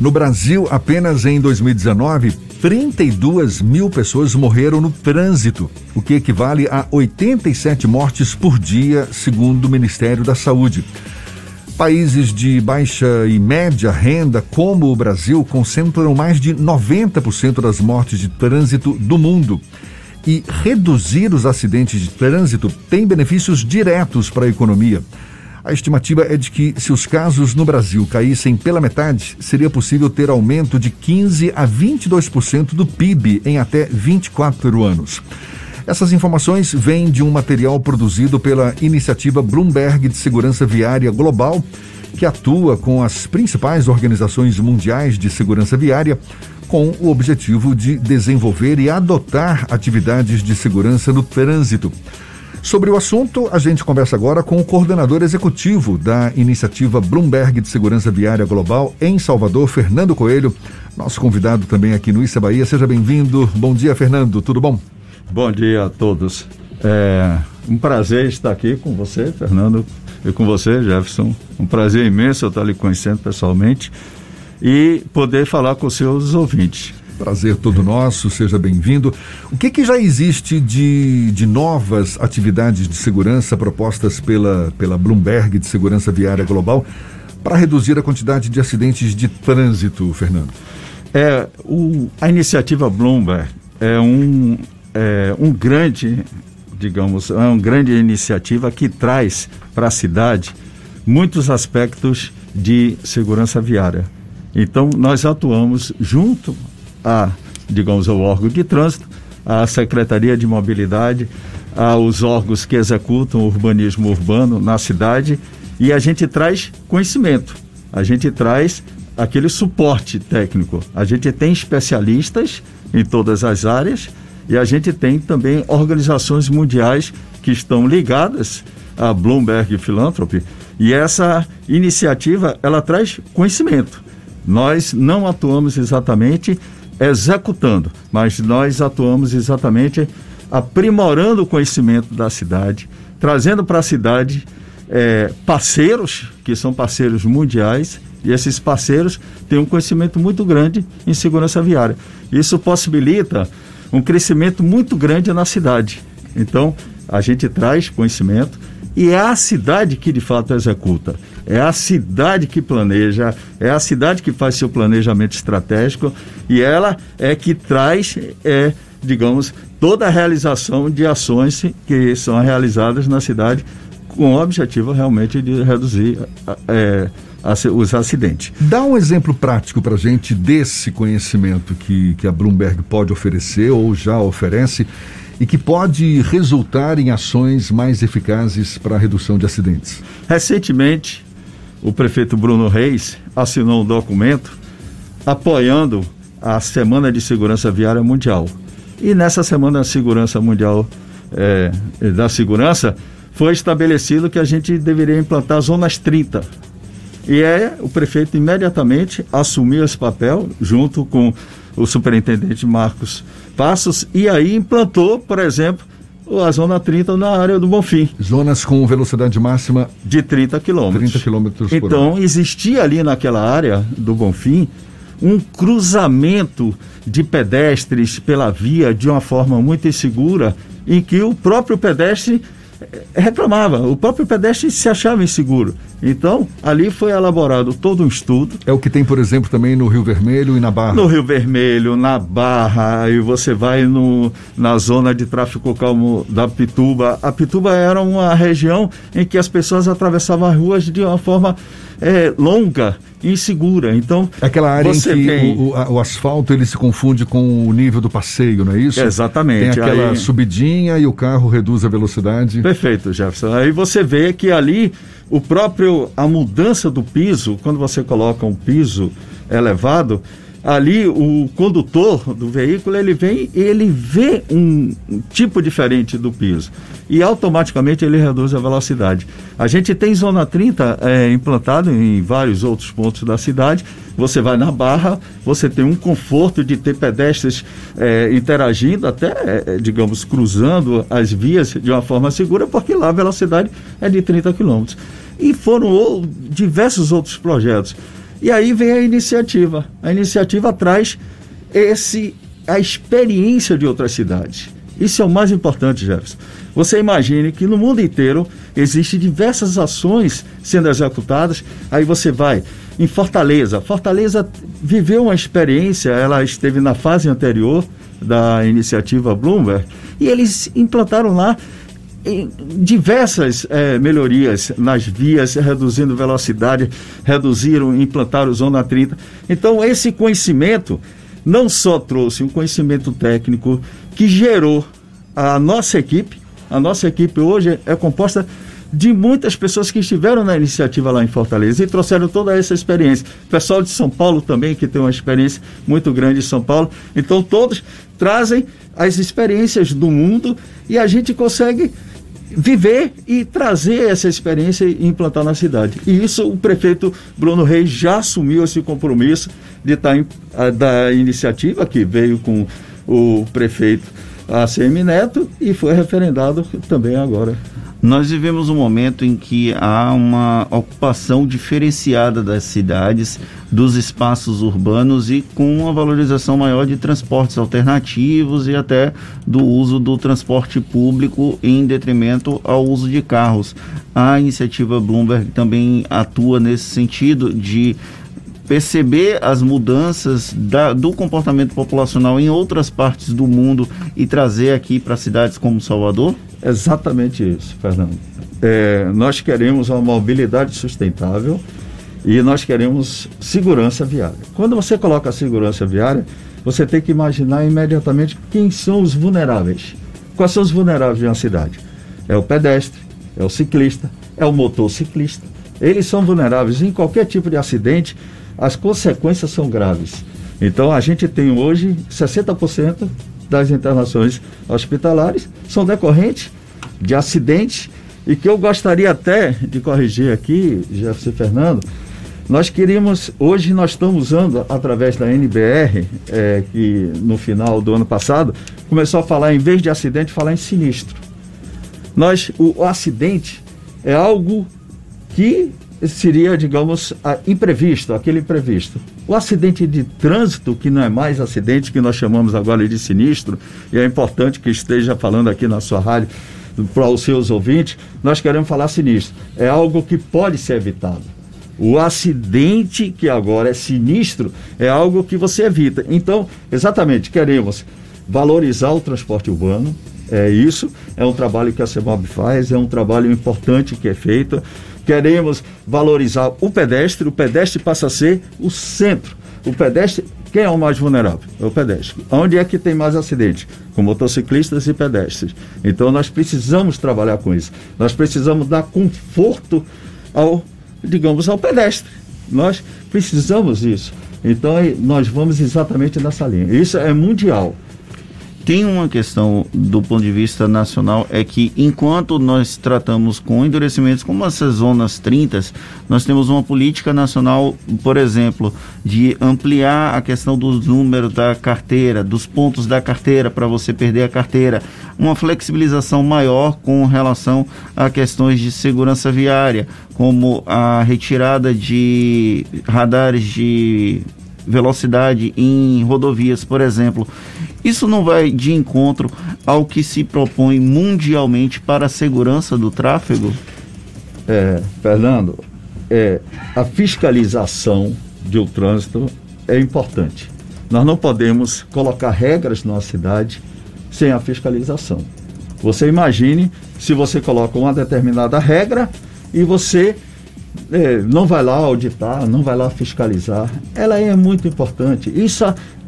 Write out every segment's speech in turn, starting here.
No Brasil, apenas em 2019, 32 mil pessoas morreram no trânsito, o que equivale a 87 mortes por dia, segundo o Ministério da Saúde. Países de baixa e média renda, como o Brasil, concentram mais de 90% das mortes de trânsito do mundo. E reduzir os acidentes de trânsito tem benefícios diretos para a economia. A estimativa é de que, se os casos no Brasil caíssem pela metade, seria possível ter aumento de 15 a 22% do PIB em até 24 anos. Essas informações vêm de um material produzido pela iniciativa Bloomberg de Segurança Viária Global, que atua com as principais organizações mundiais de segurança viária, com o objetivo de desenvolver e adotar atividades de segurança no trânsito. Sobre o assunto, a gente conversa agora com o coordenador executivo da iniciativa Bloomberg de Segurança Viária Global em Salvador, Fernando Coelho, nosso convidado também aqui no Issa Bahia. Seja bem-vindo. Bom dia, Fernando. Tudo bom? Bom dia a todos. É um prazer estar aqui com você, Fernando, e com você, Jefferson. Um prazer imenso eu estar lhe conhecendo pessoalmente e poder falar com os seus ouvintes. Prazer todo nosso, seja bem-vindo. O que, que já existe de, de novas atividades de segurança propostas pela, pela Bloomberg de Segurança Viária Global para reduzir a quantidade de acidentes de trânsito, Fernando? É, o, a iniciativa Bloomberg é um, é um grande, digamos, é uma grande iniciativa que traz para a cidade muitos aspectos de segurança viária. Então, nós atuamos junto a, digamos, ao órgão de trânsito, à Secretaria de Mobilidade, aos órgãos que executam o urbanismo urbano na cidade e a gente traz conhecimento, a gente traz aquele suporte técnico. A gente tem especialistas em todas as áreas e a gente tem também organizações mundiais que estão ligadas à Bloomberg Philanthropy e essa iniciativa ela traz conhecimento. Nós não atuamos exatamente executando, mas nós atuamos exatamente aprimorando o conhecimento da cidade, trazendo para a cidade é, parceiros, que são parceiros mundiais, e esses parceiros têm um conhecimento muito grande em segurança viária. Isso possibilita um crescimento muito grande na cidade. Então, a gente traz conhecimento e é a cidade que de fato executa. É a cidade que planeja, é a cidade que faz seu planejamento estratégico e ela é que traz, é, digamos, toda a realização de ações que são realizadas na cidade com o objetivo realmente de reduzir é, os acidentes. Dá um exemplo prático para gente desse conhecimento que, que a Bloomberg pode oferecer ou já oferece e que pode resultar em ações mais eficazes para a redução de acidentes. Recentemente, o prefeito Bruno Reis assinou um documento apoiando a Semana de Segurança Viária Mundial. E nessa Semana de Segurança Mundial é, da Segurança, foi estabelecido que a gente deveria implantar zonas 30. E é o prefeito imediatamente assumiu esse papel, junto com o superintendente Marcos Passos, e aí implantou, por exemplo, a zona 30 na área do Bonfim. Zonas com velocidade máxima de 30 quilômetros. 30 quilômetros por Então, hora. existia ali naquela área do Bonfim um cruzamento de pedestres pela via de uma forma muito insegura, em que o próprio pedestre reclamava, o próprio pedestre se achava inseguro. Então, ali foi elaborado todo um estudo. É o que tem, por exemplo, também no Rio Vermelho e na Barra. No Rio Vermelho, na Barra, e você vai no, na zona de tráfico calmo da Pituba. A Pituba era uma região em que as pessoas atravessavam as ruas de uma forma é, longa insegura. Então, aquela área em que tem... o, o, o, asfalto ele se confunde com o nível do passeio, não é isso? Exatamente. Tem aquela Aí... subidinha e o carro reduz a velocidade. Perfeito, Jefferson. Aí você vê que ali o próprio a mudança do piso, quando você coloca um piso elevado, ali o condutor do veículo ele vem ele vê um, tipo diferente do piso e automaticamente ele reduz a velocidade. A gente tem zona 30 é, implantado em vários outros pontos da cidade. Você vai na barra, você tem um conforto de ter pedestres é, interagindo, até, é, digamos, cruzando as vias de uma forma segura, porque lá a velocidade é de 30 km. E foram ou, diversos outros projetos. E aí vem a iniciativa. A iniciativa traz esse a experiência de outras cidades. Isso é o mais importante, Jefferson. Você imagine que no mundo inteiro existem diversas ações sendo executadas. Aí você vai em Fortaleza. Fortaleza viveu uma experiência, ela esteve na fase anterior da iniciativa Bloomberg, e eles implantaram lá diversas é, melhorias nas vias, reduzindo velocidade, reduziram, implantaram zona 30. Então, esse conhecimento não só trouxe um conhecimento técnico que gerou a nossa equipe, a nossa equipe hoje é composta de muitas pessoas que estiveram na iniciativa lá em Fortaleza e trouxeram toda essa experiência. Pessoal de São Paulo também, que tem uma experiência muito grande em São Paulo. Então, todos trazem as experiências do mundo e a gente consegue viver e trazer essa experiência e implantar na cidade. E isso o prefeito Bruno Reis já assumiu esse compromisso de estar em, a, da iniciativa que veio com o prefeito ACM Neto e foi referendado também agora. Nós vivemos um momento em que há uma ocupação diferenciada das cidades, dos espaços urbanos e com uma valorização maior de transportes alternativos e até do uso do transporte público em detrimento ao uso de carros. A iniciativa Bloomberg também atua nesse sentido de perceber as mudanças da, do comportamento populacional em outras partes do mundo e trazer aqui para cidades como Salvador? Exatamente isso, Fernando. É, nós queremos uma mobilidade sustentável e nós queremos segurança viária. Quando você coloca a segurança viária, você tem que imaginar imediatamente quem são os vulneráveis. Quais são os vulneráveis de uma cidade? É o pedestre, é o ciclista, é o motociclista. Eles são vulneráveis. Em qualquer tipo de acidente, as consequências são graves. Então, a gente tem hoje 60% das internações hospitalares são decorrentes de acidentes e que eu gostaria até de corrigir aqui, Jefferson Fernando, nós queríamos, hoje nós estamos usando através da NBR, é, que no final do ano passado começou a falar, em vez de acidente, falar em sinistro. Nós, o, o acidente é algo que seria, digamos, imprevisto, aquele imprevisto. O acidente de trânsito, que não é mais acidente, que nós chamamos agora de sinistro, e é importante que esteja falando aqui na sua rádio para os seus ouvintes, nós queremos falar sinistro. É algo que pode ser evitado. O acidente, que agora é sinistro, é algo que você evita. Então, exatamente, queremos valorizar o transporte urbano, é isso, é um trabalho que a CEMOB faz, é um trabalho importante que é feito queremos valorizar o pedestre, o pedestre passa a ser o centro. O pedestre, quem é o mais vulnerável? É o pedestre. Onde é que tem mais acidentes? Com motociclistas e pedestres. Então nós precisamos trabalhar com isso. Nós precisamos dar conforto ao, digamos, ao pedestre. Nós precisamos disso. Então nós vamos exatamente nessa linha. Isso é mundial. Tem uma questão do ponto de vista nacional, é que enquanto nós tratamos com endurecimentos como essas zonas 30, nós temos uma política nacional, por exemplo, de ampliar a questão dos números da carteira, dos pontos da carteira para você perder a carteira, uma flexibilização maior com relação a questões de segurança viária, como a retirada de radares de velocidade em rodovias, por exemplo. Isso não vai de encontro ao que se propõe mundialmente para a segurança do tráfego? É, Fernando, é, a fiscalização do trânsito é importante. Nós não podemos colocar regras na cidade sem a fiscalização. Você imagine se você coloca uma determinada regra e você não vai lá auditar, não vai lá fiscalizar. Ela é muito importante. Isso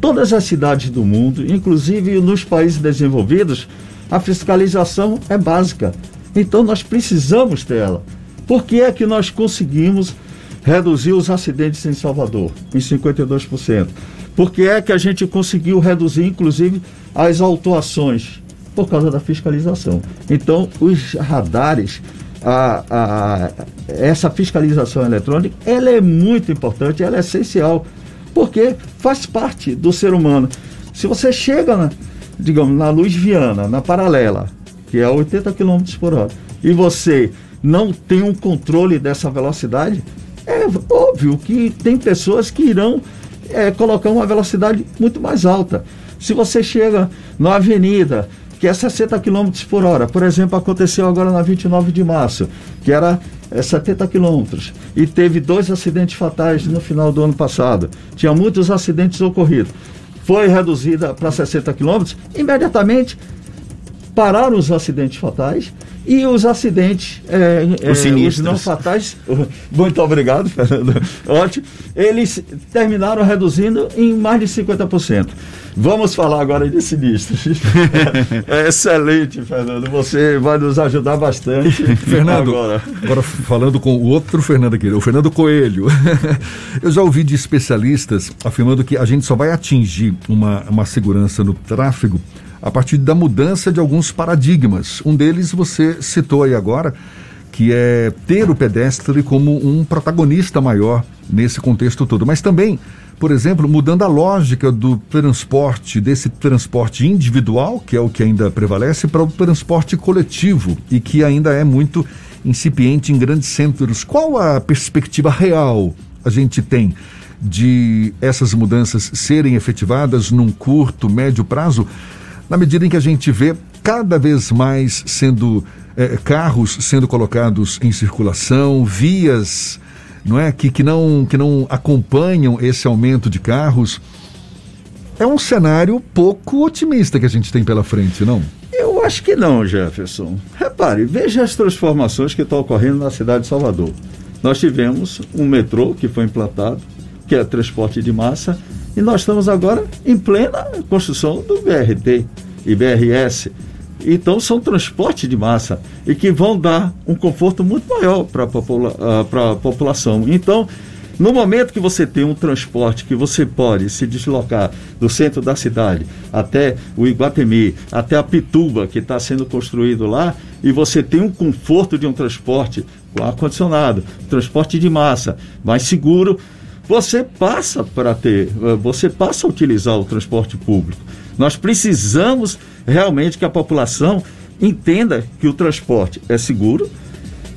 todas as cidades do mundo, inclusive nos países desenvolvidos, a fiscalização é básica. Então nós precisamos dela. Por que é que nós conseguimos reduzir os acidentes em Salvador em 52%? Por que é que a gente conseguiu reduzir, inclusive, as autuações? Por causa da fiscalização. Então, os radares, a, a, essa fiscalização eletrônica, ela é muito importante, ela é essencial porque faz parte do ser humano. Se você chega, na, digamos, na luz viana, na paralela, que é 80 km por hora, e você não tem um controle dessa velocidade, É óbvio que tem pessoas que irão é, colocar uma velocidade muito mais alta. Se você chega na avenida, que é 60 km por hora, por exemplo, aconteceu agora na 29 de março, que era é, 70 quilômetros, e teve dois acidentes fatais no final do ano passado. Tinha muitos acidentes ocorridos. Foi reduzida para 60 quilômetros, imediatamente pararam os acidentes fatais e os acidentes, é, é, os não fatais, muito obrigado, Fernando, ótimo, eles terminaram reduzindo em mais de 50%. Vamos falar agora de sinistros. é excelente, Fernando, você vai nos ajudar bastante. Fernando, agora. agora falando com o outro Fernando aqui, o Fernando Coelho. Eu já ouvi de especialistas afirmando que a gente só vai atingir uma, uma segurança no tráfego a partir da mudança de alguns paradigmas. Um deles você citou aí agora, que é ter o pedestre como um protagonista maior nesse contexto todo. Mas também, por exemplo, mudando a lógica do transporte, desse transporte individual, que é o que ainda prevalece, para o transporte coletivo e que ainda é muito incipiente em grandes centros. Qual a perspectiva real a gente tem de essas mudanças serem efetivadas num curto, médio prazo? na medida em que a gente vê cada vez mais sendo é, carros sendo colocados em circulação, vias não é que, que não que não acompanham esse aumento de carros. É um cenário pouco otimista que a gente tem pela frente, não? Eu acho que não, Jefferson. Repare, veja as transformações que estão ocorrendo na cidade de Salvador. Nós tivemos um metrô que foi implantado, que é transporte de massa, e nós estamos agora em plena construção do BRT e BRS. Então são transportes de massa e que vão dar um conforto muito maior para a popula uh, população. Então, no momento que você tem um transporte que você pode se deslocar do centro da cidade até o Iguatemi, até a Pituba, que está sendo construído lá, e você tem um conforto de um transporte com ar-condicionado, transporte de massa, mais seguro, você passa para ter, eh, você passa a utilizar o transporte público. Nós precisamos realmente que a população entenda que o transporte é seguro,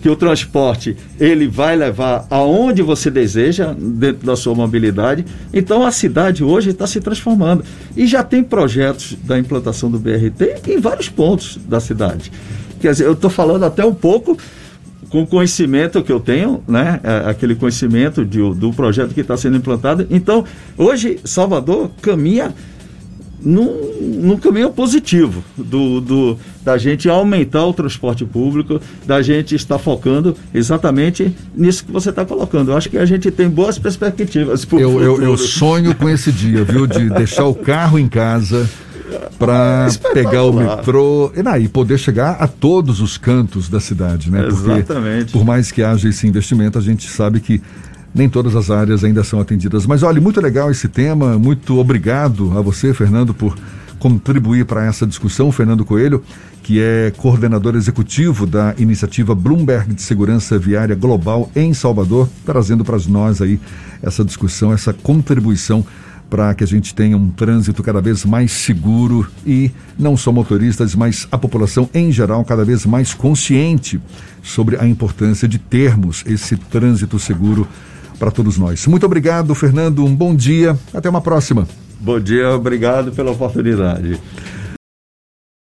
que o transporte ele vai levar aonde você deseja dentro da sua mobilidade. Então a cidade hoje está se transformando e já tem projetos da implantação do BRT em vários pontos da cidade. Quer dizer, eu estou falando até um pouco com o conhecimento que eu tenho, né, é, aquele conhecimento de, do projeto que está sendo implantado. Então, hoje, Salvador caminha num, num caminho positivo do, do, da gente aumentar o transporte público, da gente estar focando exatamente nisso que você está colocando. Eu acho que a gente tem boas perspectivas. Eu, eu, eu sonho com esse dia, viu, de deixar o carro em casa para pegar o metrô e, não, e poder chegar a todos os cantos da cidade, né? Porque, Exatamente. Por mais que haja esse investimento, a gente sabe que nem todas as áreas ainda são atendidas. Mas olha, muito legal esse tema. Muito obrigado a você, Fernando, por contribuir para essa discussão. Fernando Coelho, que é coordenador executivo da iniciativa Bloomberg de Segurança Viária Global em Salvador, trazendo para nós aí essa discussão, essa contribuição para que a gente tenha um trânsito cada vez mais seguro e não só motoristas, mas a população em geral cada vez mais consciente sobre a importância de termos esse trânsito seguro para todos nós. Muito obrigado, Fernando. Um bom dia. Até uma próxima. Bom dia, obrigado pela oportunidade.